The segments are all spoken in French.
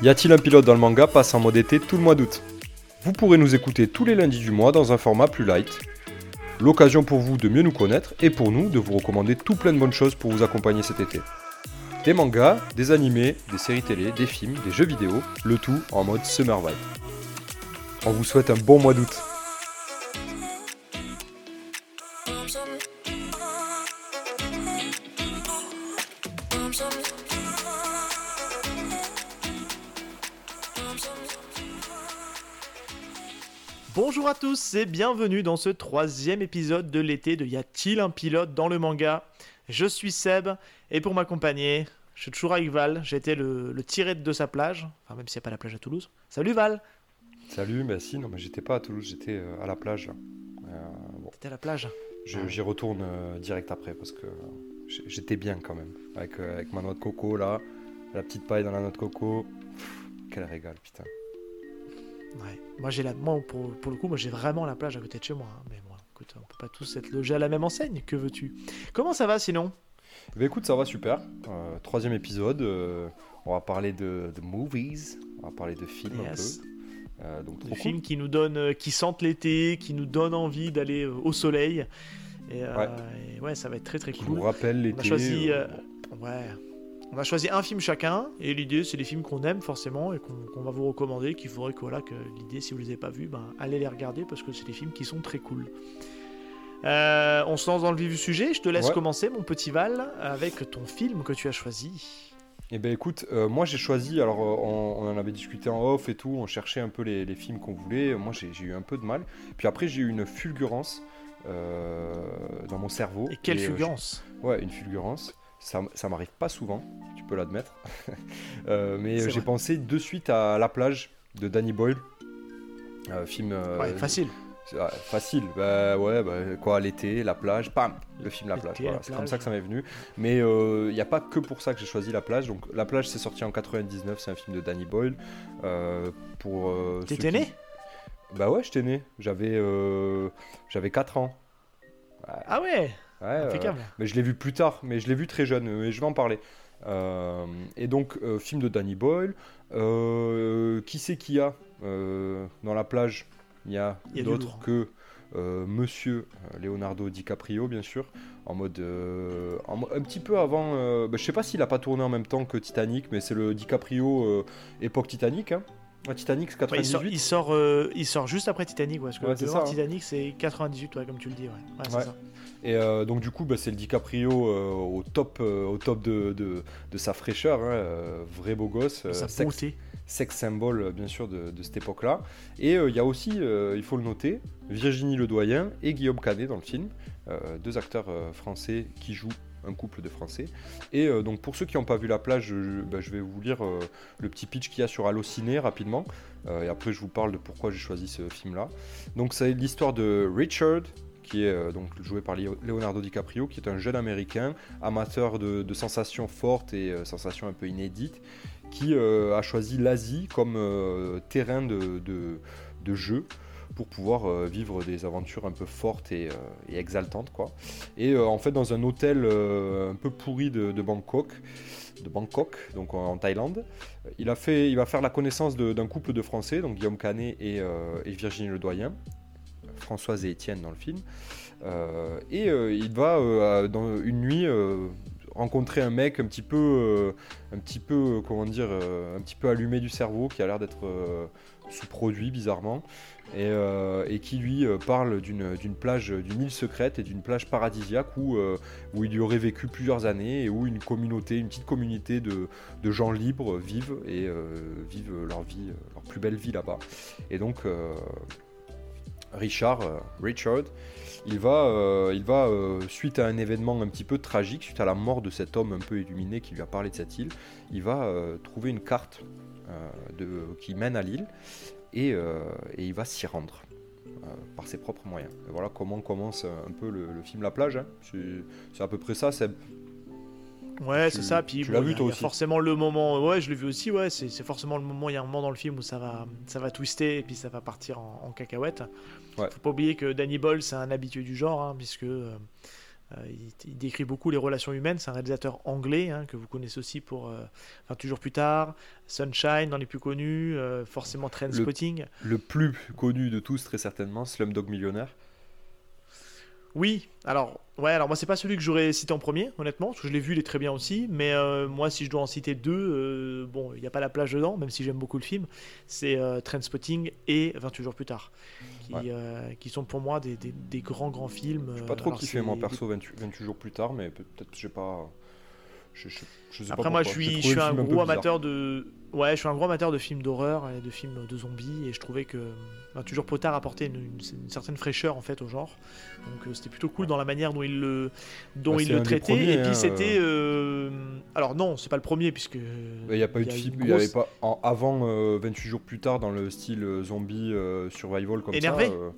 Y a-t-il un pilote dans le manga passe en mode été tout le mois d'août Vous pourrez nous écouter tous les lundis du mois dans un format plus light. L'occasion pour vous de mieux nous connaître et pour nous de vous recommander tout plein de bonnes choses pour vous accompagner cet été. Des mangas, des animés, des séries télé, des films, des jeux vidéo, le tout en mode Summer Vibe. On vous souhaite un bon mois d'août. Bonjour à tous et bienvenue dans ce troisième épisode de l'été de Y a-t-il un pilote dans le manga? Je suis Seb et pour m'accompagner, je suis toujours avec Val. J'ai été le, le tiré de sa plage, enfin même s'il n'y a pas la plage à Toulouse. Salut Val Salut, merci. Non, mais j'étais pas à Toulouse, j'étais euh, à la plage. Euh, bon, T'étais à la plage? Je- J'y retourne euh, direct après parce que j'étais bien quand même. Avec, euh, avec ma noix de coco là, la petite paille dans la noix de coco. Pff, quel régal, putain. Ouais. Moi, j'ai la... moi pour, pour le coup, moi j'ai vraiment la plage à côté de chez moi. hein. Mais moi, écoute, on peut pas tous être logés à la même enseigne. Que veux-tu? Comment ça va sinon? Bah écoute, ça va super. Euh, troisième épisode. euh, on va parler de, de movies. On va parler de films Yes. un peu. Euh, donc Des cool. films qui nous donnent, euh, qui sentent l'été, qui nous donnent envie d'aller au soleil. Et Ouais. et ouais, ça va être très très Qui cool. nous rappellent l'été. On a choisi, ouais. On a choisi un film chacun, et l'idée c'est les films qu'on aime forcément et qu'on va vous recommander, qu'il faudrait que voilà que l'idée si vous les avez pas vus, ben allez les regarder parce que c'est des films qui sont très cool. Euh, on se lance dans le vif du sujet. Je te laisse Ouais. commencer, mon petit Val, avec ton film que tu as choisi. Eh ben écoute, euh, moi j'ai choisi, alors euh, on, on en avait discuté en off et tout, on cherchait un peu les, les films qu'on voulait, moi j'ai eu un peu de mal, puis après j'ai eu une fulgurance dans mon cerveau. Et quelle fulgurance? Ouais, une fulgurance, ça, m'arrive pas souvent, tu peux l'admettre, Euh, mais j'ai pensé de suite à La plage de Danny Boyle, euh, film euh, Ouais, facile. ah, facile, bah ouais, bah, quoi, l'été, la plage, pam, le film La plage, la voilà, c'est comme ça que ça m'est venu. Mais il n'y a pas que pour ça que j'ai choisi La plage. Donc La plage, c'est sorti en 99, c'est un film de Danny Boyle. Euh, pour euh, T'étais qui- né? Bah ouais, j'étais né, j'avais j'avais 4 ans. Ah ouais? Impeccable. mais je l'ai vu plus tard, mais je l'ai vu très jeune, mais je vais en parler. Euh, et donc, euh, film de Danny Boyle. Euh, qui c'est qu'il y a euh, dans la plage? Il y a, a d'autres que euh, Monsieur euh, Leonardo DiCaprio, bien sûr, en mode euh, en un petit peu avant. euh, bah, je sais pas s'il a pas tourné en même temps que Titanic, mais c'est le DiCaprio euh, époque Titanic. Hein. Titanic, c'est Ouais, il, sort, 98. il, sort, euh, il sort juste après Titanic, parce que Ouais, hein. Titanic c'est 98, ouais, comme tu le dis. Ça. Et euh, donc du coup, bah, c'est le DiCaprio euh, au top, au top de, de, de sa fraîcheur, hein, vrai beau gosse, Sa sex, sex symbole bien sûr de, de cette époque-là. Et il y a aussi, il faut le noter, Virginie Ledoyen et Guillaume Canet dans le film, deux acteurs français qui jouent un couple de Français. Et euh, donc pour ceux qui n'ont pas vu la plage, je, bah, vais vous lire euh, le petit pitch qu'il y a sur Allociné rapidement. Euh, et après je vous parle de pourquoi j'ai choisi ce film-là. Donc c'est l'histoire de Richard, qui est donc joué par Leo- Leonardo DiCaprio, qui est un jeune américain, amateur de, sensations fortes et sensations un peu inédites, qui a choisi l'Asie comme terrain de- de jeu pour pouvoir euh, vivre des aventures un peu fortes et, euh, exaltantes quoi. Et euh, en fait dans un hôtel un peu pourri de, Bangkok, de Bangkok, donc en, Thaïlande, il a fait, il va faire la connaissance d'un couple de Français, donc Guillaume Canet et, euh, et Virginie Ledoyen, Françoise et Étienne dans le film. Et il va dans une nuit rencontrer un mec un petit peu, un petit peu, comment dire, un petit peu allumé du cerveau, qui a l'air d'être sous-produit bizarrement, et, euh, qui lui euh, parle d'une plage, d'une île secrète et d'une plage paradisiaque où, euh, il y aurait vécu plusieurs années et où une communauté, une petite communauté de, gens libres vivent et euh, vivent leur vie, euh, leur plus belle vie là-bas. Et donc euh, Richard, euh, Richard, il va, euh, euh, suite à un événement un petit peu tragique, suite à la mort de cet homme un peu illuminé qui lui a parlé de cette île, il va euh, trouver une carte euh, de, qui mène à l'île et, euh, et il va s'y rendre euh, par ses propres moyens. Et voilà comment commence un peu le, le film La plage. hein. C'est à peu près ça. C'est Ouais, c'est ça. Puis tu bon, l'as vu, a- toi aussi forcément le moment. Ouais, je l'ai vu aussi. Ouais, c'est c'est forcément le moment. Il y a un moment dans le film où ça va, ça va twister et puis ça va partir en, en cacahuète. Ouais. Faut pas oublier que Danny Boyle, c'est un habitué du genre, hein, puisque euh, euh, il, il décrit beaucoup les relations humaines. C'est un réalisateur anglais hein, que vous connaissez aussi pour euh, 28 jours plus tard, Sunshine dans les plus connus, euh, forcément Trainspotting. Le plus connu de tous, très certainement, Slumdog Millionnaire. Oui, alors ouais, alors moi c'est pas celui que j'aurais cité en premier, honnêtement, parce que je l'ai vu, il est très bien aussi. Mais euh, moi, si je dois en citer deux, euh, bon, il n'y a pas la plage dedans, même si j'aime beaucoup le film. C'est euh, Trainspotting et 28 jours plus tard, qui, Ouais. euh, qui sont pour moi des, des- des grands grands films. J'ai pas trop Alors, kiffé, moi, perso, 28, 28 jours plus tard, mais peut- peut-être que j'ai pas. Je, je, je sais pas Après moi, je suis, je un gros amateur de, ouais, je suis un gros amateur de films d'horreur et de films de zombies, et je trouvais que 28 jours plus tard apportait une, une- une certaine fraîcheur en fait au genre. Donc euh, c'était plutôt cool dans la manière dont il le, dont Bah, il le traitait. premiers, et puis hein, c'était, euh, alors non, c'est pas le premier puisque. Il n'y a pas eu de film, il grosse- y avait pas en- avant euh, 28 jours plus tard dans le style euh, zombie euh, survival comme Énervé ça. euh,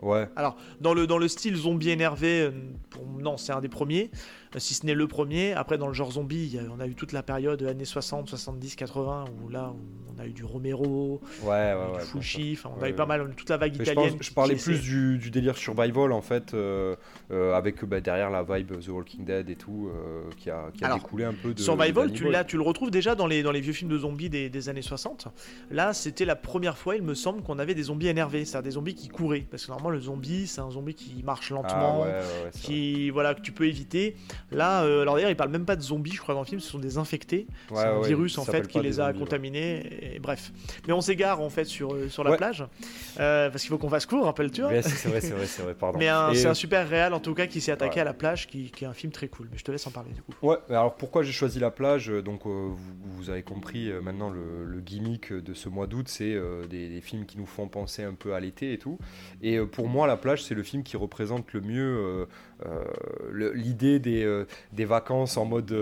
Ouais. Alors, dans le, dans le style zombie énervé, euh, pour, non, c'est un des premiers, euh, si ce n'est le premier. Après, dans le genre zombie, on a eu toute la période années 60, 70, 80, où là, on a eu du Romero, Ouais, ouais, du ouais. Fulci, on a eu pas mal, toute la vague Mais je, italienne. pense- je parlais plus du, du délire survival en fait, euh, euh, avec bah, derrière la vibe The Walking Dead et tout, euh, qui a, qui a Alors, découlé un peu de. Survival, tu, l'as- tu le retrouves déjà dans les, dans les vieux films de zombies des, des années 60. Là, c'était la première fois, il me semble, qu'on avait des zombies énervés, c'est-à-dire des zombies qui couraient. Parce que normalement, le zombie, c'est un zombie qui marche lentement, Ah, qui voilà que tu peux éviter. Là, euh, alors d'ailleurs, il parle même pas de zombies, je crois dans le film, ce sont des infectés. Ouais, c'est un ouais, virus en fait qui les a zombies, ouais. contaminés. Et, bref, mais on s'égare en fait sur euh, sur la plage euh, parce qu'il faut qu'on fasse court, rappelle-tu. c'est c'est vrai, c'est vrai, c'est vrai, pardon. Mais c'est un super réal en tout cas qui s'est attaqué à la plage, qui, qui est un film très cool. Mais je te laisse en parler du coup. Ouais, alors pourquoi j'ai choisi la plage Donc vous, vous avez compris euh, maintenant le, gimmick de ce mois d'août, c'est euh, des, films qui nous font penser un peu à l'été et tout. Et euh, pour moi, la plage, c'est le film qui représente le mieux l'idée des, des vacances en mode,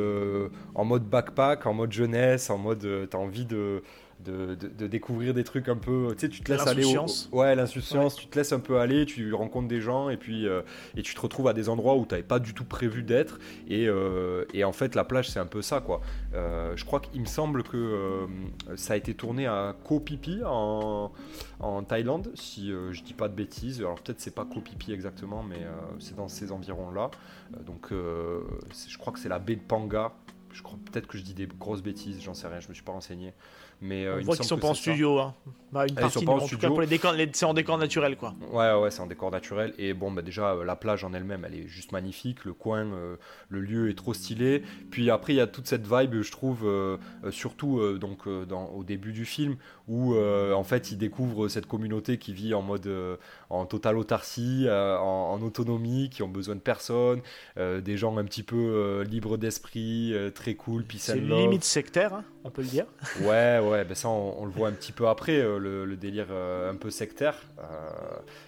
en mode backpack, en mode jeunesse, en mode t'as envie de, de, de- de découvrir des trucs un peu. Tu sais, tu te laisses aller. au- l'insouciance. Ouais, l'insouciance, tu te laisses un peu aller, tu rencontres des gens et puis euh, et tu te retrouves à des endroits où tu n'avais pas du tout prévu d'être. Et, euh, et en fait, la plage, c'est un peu ça, quoi. Euh, je crois qu'il me semble que ça a été tourné à Koh Phi Phi en, en Thaïlande, si je dis pas de bêtises. Alors peut-être c'est pas Koh Phi Phi exactement, mais c'est dans ces environs-là. Donc je crois que c'est la baie de Panga. Je crois peut-être que je dis des grosses bêtises, j'en sais rien, je me suis pas renseigné. Mais euh, on voit qu'ils sont pas en studio. Hein. Bah, une Ah, ils sont pas en en tout cas studio. pour les décors, les- c'est en décor naturel quoi. Ouais, ouais, c'est un décor naturel. Et bon, bah déjà, euh, la plage en elle-même, elle est juste magnifique. Le coin, euh, le lieu est trop stylé. Puis après, il y a toute cette vibe, je trouve, euh, surtout donc, dans, au début du film, où en fait, il découvre cette communauté qui vit en mode en totale autarcie, en, en autonomie, qui ont besoin de personne, des gens un petit peu libres d'esprit, très cool, peace C'est and love. limite sectaire, hein, on peut le dire. Ouais, ouais, ben ça on, on le voit un petit peu après, euh, le, le délire euh, un peu sectaire. Euh,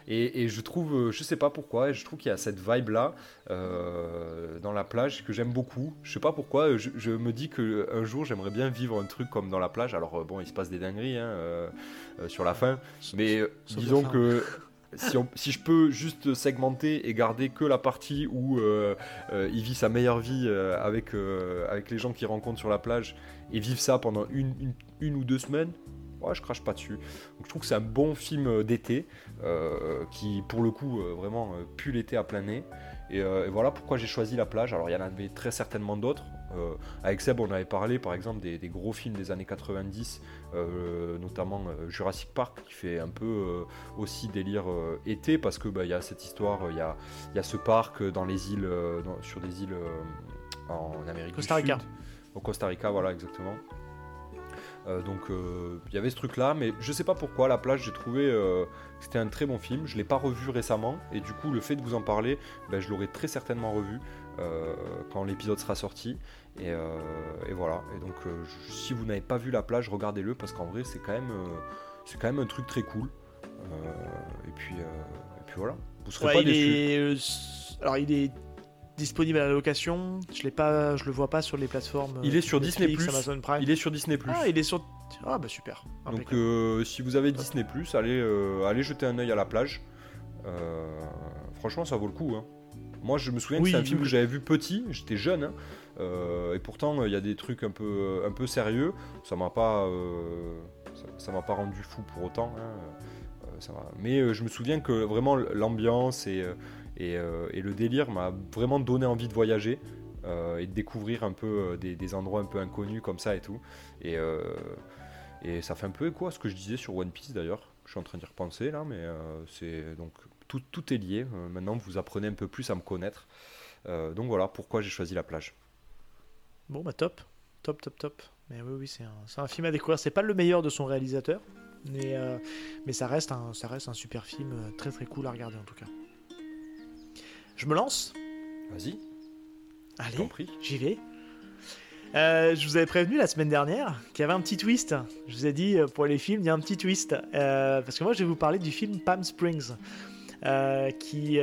et, et je trouve, je sais pas pourquoi, je trouve qu'il y a cette vibe là dans la plage que j'aime beaucoup. Je sais pas pourquoi, je, je me dis que un jour j'aimerais bien vivre un truc comme dans la plage. Alors bon, il se passe des dingueries hein, euh, euh, sur la fin, mais euh, disons que. Si, je peux juste segmenter et garder que la partie où euh, euh, il vit sa meilleure vie euh, avec, avec les gens qu'il rencontre sur la plage et vivre ça pendant une, une, ou deux semaines, ouais, je crache pas dessus. Donc je trouve que c'est un bon film d'été qui, pour le coup, vraiment pue l'été à plein nez. Et voilà pourquoi j'ai choisi la plage. Alors il y en avait très certainement d'autres. Euh, avec Seb, on avait parlé par exemple des, des gros films des années 90, euh, notamment euh, Jurassic Park, qui fait un peu euh, aussi délire été parce que bah, il y a cette histoire, il y, a, il y a ce parc dans les îles, dans- sur des îles en Amérique Costa du Rica. Sud. Au Costa Rica, voilà exactement. Euh, donc euh, il y avait ce truc là, mais je sais pas pourquoi la plage j'ai trouvé euh, que c'était un très bon film. Je l'ai pas revu récemment et du coup le fait de vous en parler, ben, je l'aurai très certainement revu quand l'épisode sera sorti. Et, euh, et voilà. Et donc euh, je- si vous n'avez pas vu la plage, regardez-le parce qu'en vrai c'est quand même euh, c'est quand même un truc très cool. Et puis et puis voilà. Vous serez Ouais, pas déçus. est, alors il est disponible à la location. Je l'ai pas, je le vois pas sur les plateformes. Il est sur Netflix, Disney+. Amazon Prime. Il est sur Disney+. Ah, il est sur. Ah bah super. Donc euh, si vous avez Disney allez, euh, allez jeter un œil à la plage. Euh, franchement ça vaut le coup. hein. Moi, je me souviens que c'est un film que j'avais vu petit, j'étais jeune, hein. Et pourtant, il y a des trucs un peu, un peu sérieux. Ça m'a pas, ça m'a pas rendu fou pour autant. Hein. Mais je me souviens que vraiment l'ambiance et, le délire m'a vraiment donné envie de voyager. Euh, et de découvrir un peu euh, des, endroits un peu inconnus comme ça et tout. Et, euh, ça fait un peu écho à ce que je disais sur One Piece d'ailleurs. Je suis en train d'y repenser là, mais c'est donc tout, est lié. maintenant, vous apprenez un peu plus à me connaître. donc voilà pourquoi j'ai choisi la plage. Bon bah top, top, top, top. Mais oui, oui, c'est un, un, film à découvrir. C'est pas le meilleur de son réalisateur, mais, mais ça, reste un, ça reste un super film, très très cool à regarder en tout cas. Je me lance? Vas-y. Allez, j'y vais. Euh, je vous avais prévenu la semaine dernière qu'il y avait un petit twist. Je vous ai dit euh, pour les films, il y a un petit twist. Euh, parce que moi, je vais vous parler du film Palm Springs. qui,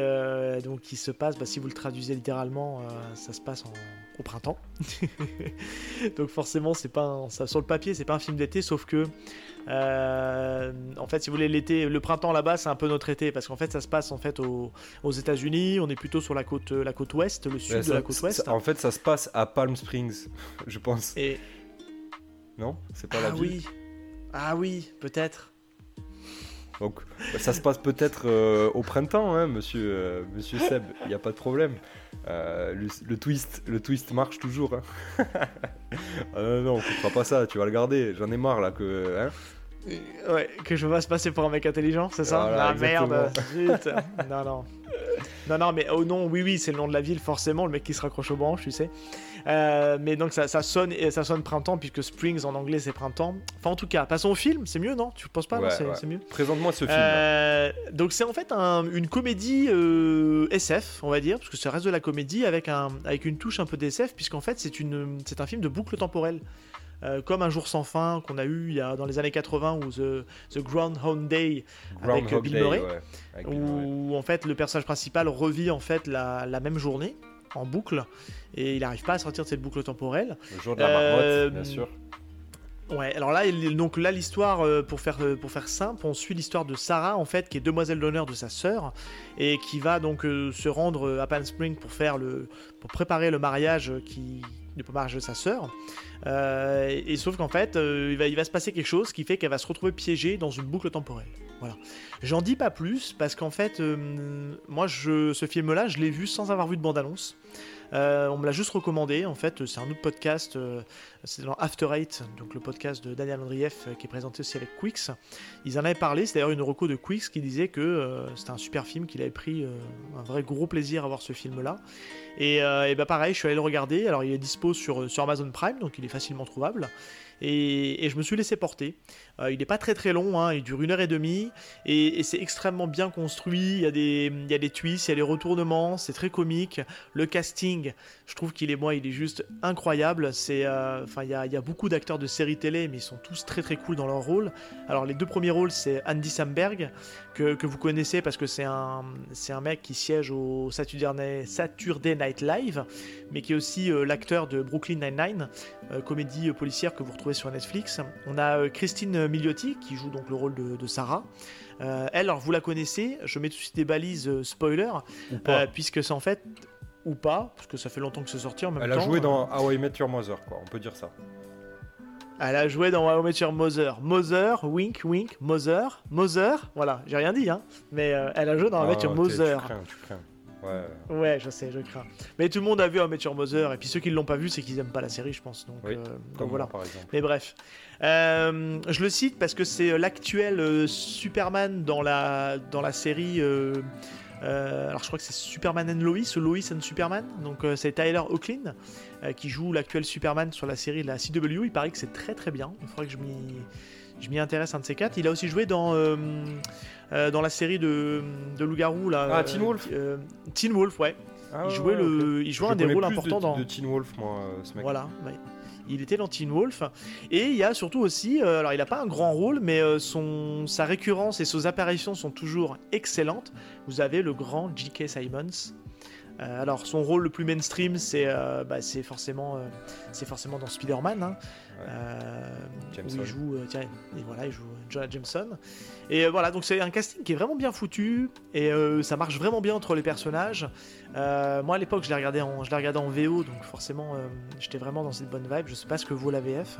donc, qui se passe, bah, si vous le traduisez littéralement, ça se passe au printemps. donc forcément, c'est pas ça, sur le papier, c'est pas un film d'été, sauf que euh, en fait, si vous voulez, l'été, le printemps là-bas, c'est un peu notre été parce qu'en fait, ça se passe en fait aux, États-Unis. On est plutôt sur la côte, la côte ouest, le sud de la côte ouest. en fait, ça se passe à Palm Springs, je pense. Et non, c'est pas la ah ville. Oui. Ah oui, peut-être. Donc, ça se passe peut-être euh, au printemps, hein, monsieur, euh, monsieur Seb. Il n'y a pas de problème. le, twist, le twist marche toujours. Hein. ah non, non, on pas ça. Tu vas le garder. J'en ai marre là que. Hein Ouais, que je vais se passer pour un mec intelligent, c'est ça? Ah merde, zut. non, non. Non, non, mais oh non, oui, oui, c'est le nom de la ville, forcément, le mec qui se raccroche aux branches, tu sais. Euh, mais donc ça, ça, sonne, ça sonne printemps, puisque Springs en anglais c'est printemps. Enfin, en tout cas, passons au film, c'est mieux, non? Tu penses pas? C'est mieux Présente-moi ce film. Euh, donc c'est en fait une comédie euh, SF, on va dire, parce que ça reste de la comédie avec, un, avec une touche un peu d'SF, puisqu'en fait c'est un film de boucle temporelle. Euh, comme Un jour sans fin qu'on a eu il y a, dans les années 80 ou The, The Groundhog Day avec Bill Murray, où en fait le personnage principal revit en fait la, la même journée en boucle et il n'arrive pas à sortir de cette boucle temporelle. Le jour de la marmotte, euh, bien sûr. Ouais, alors là, donc là l'histoire, euh, pour faire, pour faire simple, on suit l'histoire de Sarah, en fait, qui est demoiselle d'honneur de sa sœur, et qui va donc se rendre à Palm Spring pour, faire le, pour préparer le mariage qui, du mariage de sa sœur. Euh, et, sauf qu'en fait, euh, il, va, il va se passer quelque chose qui fait qu'elle va se retrouver piégée dans une boucle temporelle. Voilà. J'en dis pas plus parce qu'en fait, euh, moi, je, ce film-là, je l'ai vu sans avoir vu de bande-annonce. Euh, on me l'a juste recommandé. En fait, c'est un autre podcast. Euh, c'est dans After Eight, donc le podcast de Daniel Andrieff qui est présenté aussi avec Quix. Ils en avaient parlé. C'est d'ailleurs une reco de Quix qui disait que c'était un super film, qu'il avait pris un vrai gros plaisir à voir ce film-là. Et, et bah pareil, je suis allé le regarder. Alors, il est dispo sur, sur Amazon Prime, donc il est facilement trouvable. Et, je me suis laissé porter. Euh, il n'est pas très très long, hein, il dure une heure et demie, et, c'est extrêmement bien construit. Il y, a des, il twists, il y a des retournements, c'est très comique. Le casting, je trouve qu'il est moi, il est juste incroyable. Euh, il, y a, beaucoup d'acteurs de séries télé, mais ils sont tous très très cool dans leur rôle. Alors les deux premiers rôles, c'est Andy Samberg que, vous connaissez parce que c'est un, c'est un mec qui siège au Saturday, Saturday Night Live, mais qui est aussi euh, l'acteur de Brooklyn Nine-Nine, comédie policière que vous retrouvez sur Netflix. On a euh, Christine Milioti qui joue donc le rôle de, Sarah. Euh, elle, alors vous la connaissez, je mets tout de suite des balises euh, spoiler, puisque c'est en fait ou pas, parce que ça fait longtemps que c'est sorti en même Elle temps. Elle a joué dans How I Met Your Mother, quoi, on peut dire ça. Elle a joué dans How I Met Your Mother. Mother, wink, wink, Mother, Mother, voilà, j'ai rien dit, hein, mais elle a joué dans How I Met Your ah, Mother. Ouais. ouais, je sais, je crains. Mais tout le monde a vu un Your Mother, et puis ceux qui ne l'ont pas vu, c'est qu'ils n'aiment pas la série, je pense. Donc, euh, voilà. par. Mais bref. Euh, je le cite parce que c'est euh, l'actuel Superman dans la, dans la série. alors je crois que c'est Superman and Lois ou Lois and Superman. Donc c'est Tyler Hoechlin qui joue l'actuel Superman sur la série de la CW. Il paraît que c'est très très bien. Il faudrait que je m'y je m'y intéresse un de ces quatre. Il a aussi joué dans euh, dans la série de, de Loup-Garou. Là, ah, Teen Wolf euh, Teen Wolf, ouais. Ah, il jouait, le, il jouait un des rôles importants de, dans. de Teen Wolf, moi, euh, ce mec. Voilà, Il était dans Teen Wolf. Et il y a surtout aussi, alors il n'a pas un grand rôle, mais son, sa récurrence et ses apparitions sont toujours excellentes. Vous avez le grand J.K. Simons. alors son rôle le plus mainstream, c'est bah, forcément, c'est forcément dans Spider-Man. Hein. Où il joue, tiens, et voilà, il joue Jonah Jameson. Et voilà, donc c'est un casting qui est vraiment bien foutu et ça marche vraiment bien entre les personnages. moi à l'époque, je l'ai regardé en, je l'ai regardé en VO, donc forcément, j'étais vraiment dans cette bonne vibe. Je sais pas ce que vaut la VF,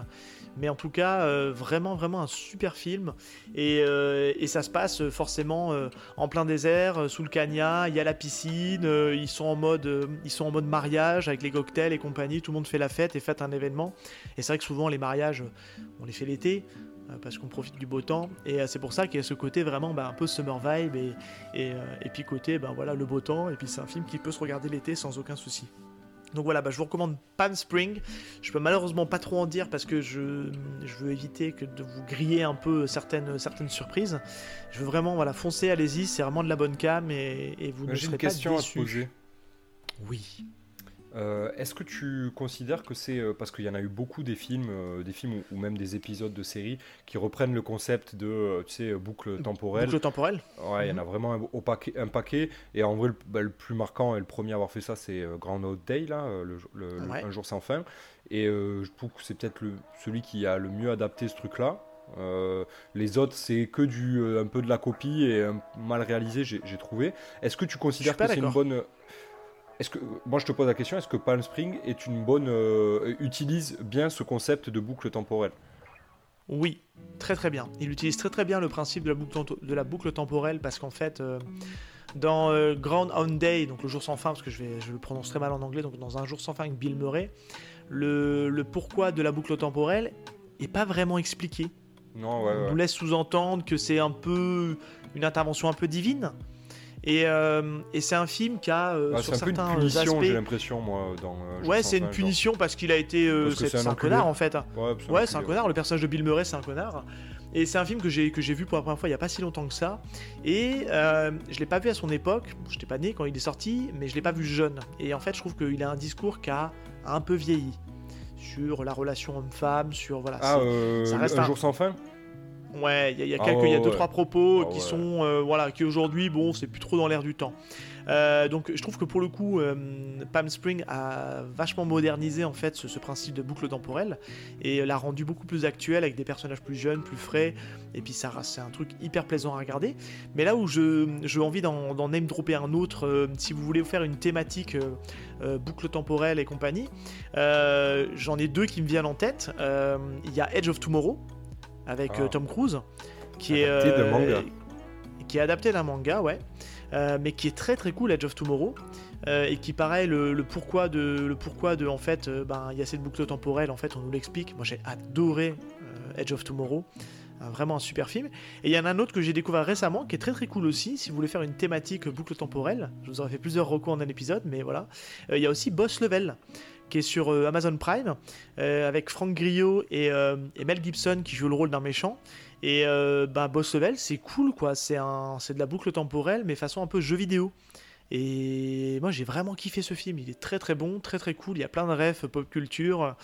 mais en tout cas, vraiment, vraiment un super film. Et, et ça se passe forcément en plein désert, sous le cagna. Il y a la piscine, ils sont en mode, ils sont en mode mariage avec les cocktails et compagnie. Tout le monde fait la fête et fête un événement. Et c'est vrai que souvent les mariages, on les fait l'été euh, parce qu'on profite du beau temps. Et euh, c'est pour ça qu'il y a ce côté vraiment bah, un peu summer vibe et, et, euh, et puis côté bah, voilà, le beau temps. Et puis c'est un film qui peut se regarder l'été sans aucun souci. Donc voilà, bah, je vous recommande Palm Spring. Je peux malheureusement pas trop en dire parce que je, je veux éviter que de vous griller un peu certaines, certaines surprises. Je veux vraiment voilà, foncer, allez-y, c'est vraiment de la bonne cam et, et vous ne serez une question à te poser. Oui. Euh, est-ce que tu considères que c'est euh, parce qu'il y en a eu beaucoup des films, euh, des films ou, même des épisodes de séries qui reprennent le concept de tu sais boucle temporelle. Boucle temporelle? Ouais, il y en a mhm. vraiment un, paquet, un, paquet, Et en vrai, bah, le, plus marquant et le premier à avoir fait ça, c'est Grand Old Day là, le, un jour sans fin. Et je trouve que c'est peut-être celui qui a le mieux adapté ce truc-là. les autres, c'est que du un peu de la copie et mal réalisé, j'ai trouvé. Est-ce que tu considères que c'est une bonne est-ce que, moi je te pose la question, est-ce que Palm Spring est une bonne, euh, utilise bien ce concept de boucle temporelle? Oui, très très bien. Il utilise très très bien le principe de la boucle, de la boucle temporelle parce qu'en fait, euh, dans euh, Grand Day, donc le jour sans fin, parce que je, vais, je le prononce très mal en anglais, donc dans un jour sans fin avec Bill Murray, le, le pourquoi de la boucle temporelle est pas vraiment expliqué. Non, ouais, On nous laisse sous-entendre que c'est un peu une intervention un peu divine. Et, euh, et c'est un film qui a euh, sur certains un peu une punition, j'ai l'impression moi dans. Euh, ouais, c'est une punition parce qu'il a été. c'est un, connard en fait. Ouais, c'est un, connard. Le personnage de Bill Murray, c'est un connard. Et c'est un film que j'ai que j'ai vu pour la première fois il y a pas si longtemps que ça. Et je l'ai pas vu à son époque. Je n'étais pas né quand il est sorti, mais je l'ai pas vu jeune. Et en fait, je trouve qu'il a un discours qui a un peu vieilli sur la relation homme-femme, sur voilà. Ah, ça reste un, jour sans fin? Ouais, il y a, ah quelques, il y a deux trois propos ah qui sont, euh, voilà, qui aujourd'hui, bon, c'est plus trop dans l'air du temps. Euh, donc, je trouve que pour le coup, euh, Palm Spring a vachement modernisé en fait ce, principe de boucle temporelle et l'a rendu beaucoup plus actuel avec des personnages plus jeunes, plus frais. Et puis ça, c'est un truc hyper plaisant à regarder. Mais là où je, j'ai envie d'en, name dropper un autre, si vous voulez faire une thématique boucle temporelle et compagnie, j'en ai deux qui me viennent en tête. Il y a Edge of Tomorrow avec euh, ah. Tom Cruise, qui est, euh, qui est adapté d'un manga, ouais, euh, mais qui est très très cool, Edge of Tomorrow. et qui paraît le, pourquoi de le pourquoi de en fait ben il y a cette boucle temporelle en fait on nous l'explique. Moi j'ai adoré Edge of Tomorrow. Vraiment un super film. Et il y en a un autre que j'ai découvert récemment qui est très très cool aussi. Si vous voulez faire une thématique boucle temporelle je vous aurais fait plusieurs recours en un épisode mais voilà. Il y a aussi Boss Level qui est sur euh, Amazon Prime, euh, avec Frank Grillo euh, et, Mel Gibson qui jouent le rôle d'un méchant. Et bah, Boss Level, c'est cool quoi, c'est de la boucle temporelle, mais façon un peu jeu vidéo. Et moi j'ai vraiment kiffé ce film, il est très très bon, très très cool, il y a plein de refs pop culture,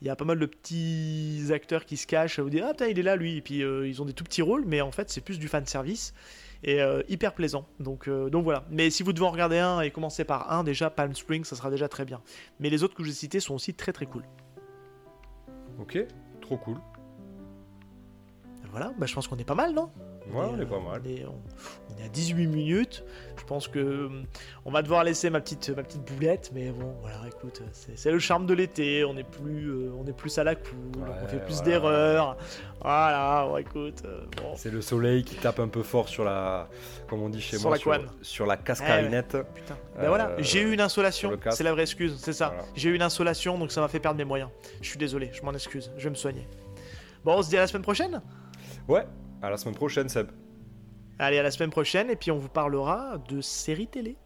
il y a pas mal de petits acteurs qui se cachent, vous dire ah putain il est là lui, et puis ils ont des tout petits rôles, mais en fait c'est plus du fan service et euh, hyper plaisant. Donc, euh, donc voilà. Mais si vous devez en regarder un et commencer par un, déjà Palm Springs, ça sera déjà très bien. Mais les autres que j'ai cités sont aussi très très cool. Ok, trop cool. Voilà, bah, je pense qu'on est pas mal, non? Ouais, on est, pas mal. On est, à 18 minutes. Je pense que hum, on va devoir laisser ma petite, ma petite boulette, mais bon, voilà, écoute, c'est le charme de l'été. On est plus, euh, on est plus à la cool, on fait plus d'erreurs. Voilà, bon, écoute. Euh, c'est le soleil qui tape un peu fort sur la, comme on dit chez sur moi, la sur, sur, la cascarinette. Putain. Ben voilà, euh, j'ai eu une insolation. C'est la vraie excuse, c'est ça. J'ai eu une insolation, donc ça m'a fait perdre mes moyens. Je suis désolé, je m'en excuse. Je vais me soigner. Bon, on se dit à la semaine prochaine. Ouais, à la semaine prochaine, Seb. Allez, à la semaine prochaine, et puis on vous parlera de séries télé.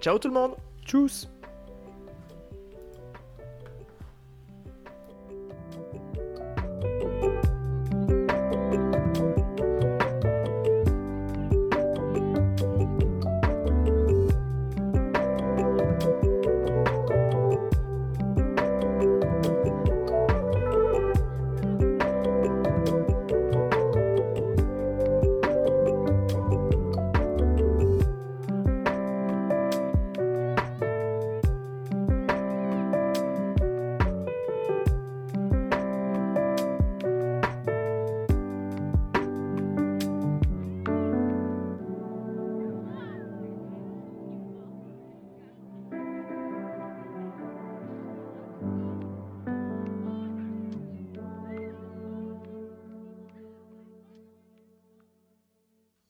Ciao tout le monde Tchuss